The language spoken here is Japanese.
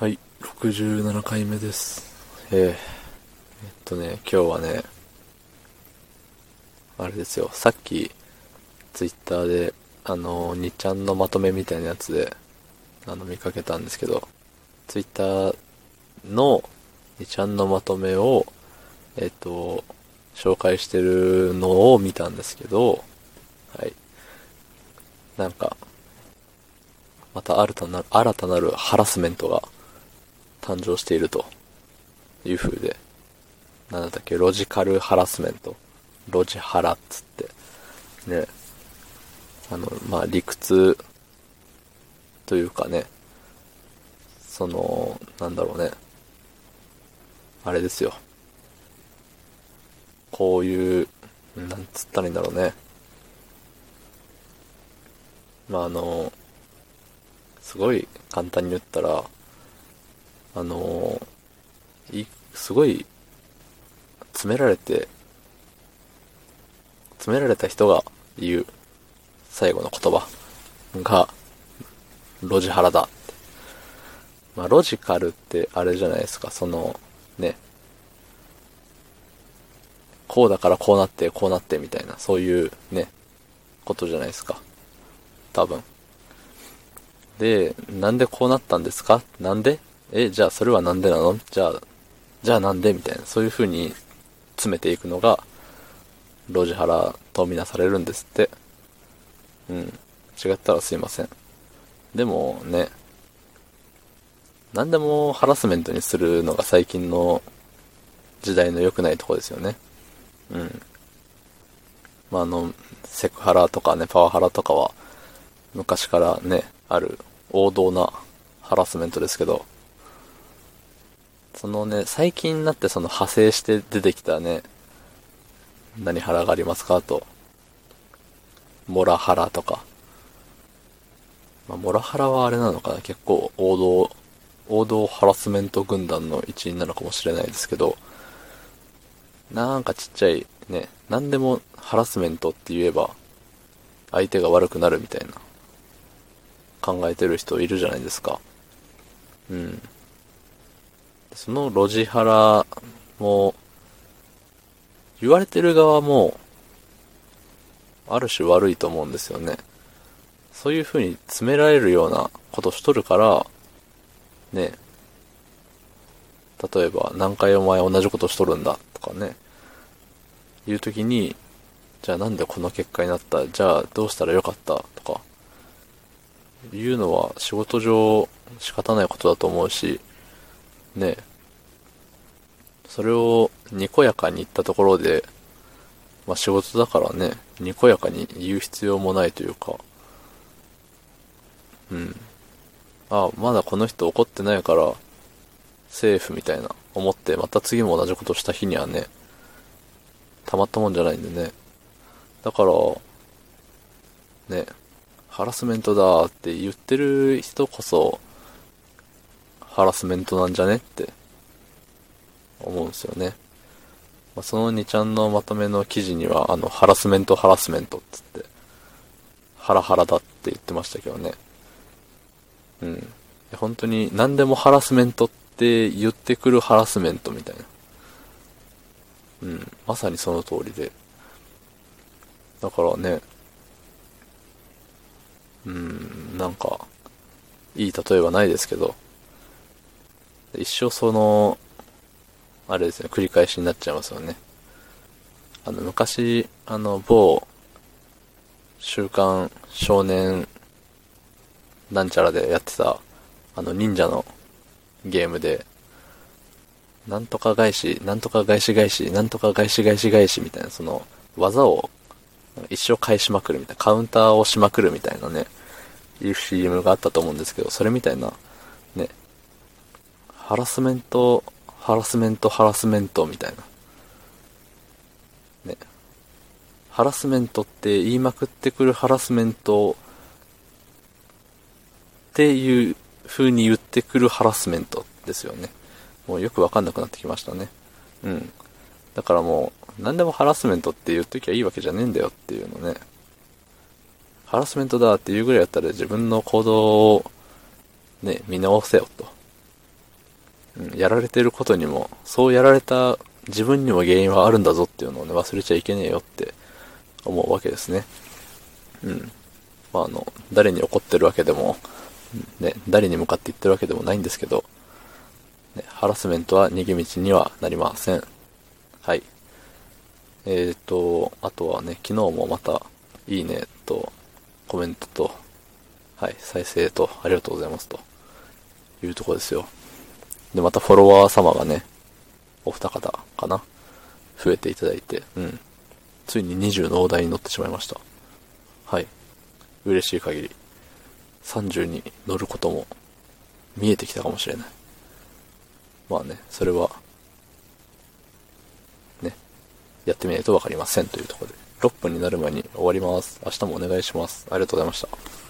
はい、67回目です。えー、えっとね、今日はね、あれですよ、さっき、ツイッターで、あの、2ちゃんのまとめみたいなやつで、あの、見かけたんですけど、ツイッターの2ちゃんのまとめを、えっと、紹介してるのを見たんですけど、はい。なんか、また新たな、新たなるハラスメントが誕生していると。いう風で、なんだっけ、ロジカルハラスメント。ロジハラっつって、ね、あの、まあ、理屈というかね、その、なんだろうね、あれですよ。こういう、なんつったらいいんだろうね。まあ、あの、すごい簡単に言ったら、あのいすごい、詰められて、詰められた人が言う最後の言葉が、ロジハラだ。まあ、ロジカルってあれじゃないですか、その、ね、こうだからこうなって、こうなってみたいな、そういうね、ことじゃないですか。多分。で、なんでこうなったんですか？なんでえ、じゃあそれはなんでなの？じゃあ、じゃあなんで？みたいな、そういう風に詰めていくのが、ロジハラとみなされるんですって。うん。違ったらすいません。でもね、何でもハラスメントにするのが最近の時代の良くないとこですよね。うん。まあ、あの、セクハラとかね、パワハラとかは、昔からね、ある王道なハラスメントですけど、そのね、最近になってその派生して出てきたね、何ハラがありますか？と、モラハラとか。まあ、モラハラはあれなのかな？結構王道、王道ハラスメント軍団の一員なのかもしれないですけど、なんかちっちゃいね、何でもハラスメントって言えば、相手が悪くなるみたいな、考えてる人いるじゃないですか。うん。そのロジハラも、言われてる側も、ある種悪いと思うんですよね。そういう風に詰められるようなことしとるから、ね、例えば何回お前同じことしとるんだとかね、言うときに、じゃあなんでこの結果になった？じゃあどうしたらよかった？とか、言うのは仕事上仕方ないことだと思うし、ねそれをにこやかに言ったところで、まあ仕事だからね、にこやかに言う必要もないというか、うん。あ、まだこの人怒ってないから、セーフみたいな思って、また次も同じことした日にはね、たまったもんじゃないんでね。だから、ね、ハラスメントだって言ってる人こそ、ハラスメントなんじゃね？って思うんですよね。まあ、その2ちゃんのまとめの記事には、あの、ハラスメントハラスメントっつって、ハラハラだって言ってましたけどね。うん。本当に何でもハラスメントって言ってくるハラスメントみたいな。うん。まさにその通りで。だからね、うん、なんか、いい例えはないですけど、一生その、あれですね、繰り返しになっちゃいますよね。あの、昔、あの、某、週刊少年なんちゃらでやってた、あの、忍者のゲームで、なんとか返し、なんとか返し返し、なんとか返し返し返しみたいな、その、技を一生返しまくるみたいな、カウンターをしまくるみたいなね、いう CM があったと思うんですけど、それみたいな、ね、ハラスメント、ハラスメント、ハラスメントみたいな。ね。ハラスメントって言いまくってくるハラスメントっていう風に言ってくるハラスメントですよね。もうよくわかんなくなってきましたね。うん。だからもう、何でもハラスメントって言っときゃいいわけじゃねえんだよっていうのね。ハラスメントだっていうぐらいやったら自分の行動をね、見直せよとやられてることにも、そうやられた自分にも原因はあるんだぞっていうのをね、忘れちゃいけねえよって思うわけですね。うん。まあ、あの、誰に怒ってるわけでも、ね、誰に向かって言ってるわけでもないんですけど、ね、ハラスメントは逃げ道にはなりません。はい。えーと、あとはね、昨日もまた、いいねと、コメントと、はい、再生と、ありがとうございますと、いうとこですよ。で、またフォロワー様がね、お二方かな増えていただいて、うん。ついに20の大台に乗ってしまいました。はい。嬉しい限り。30に乗ることも見えてきたかもしれない。まあね、それは、ね、やってみないとわかりませんというところで。6分になる前に終わります。明日もお願いします。ありがとうございました。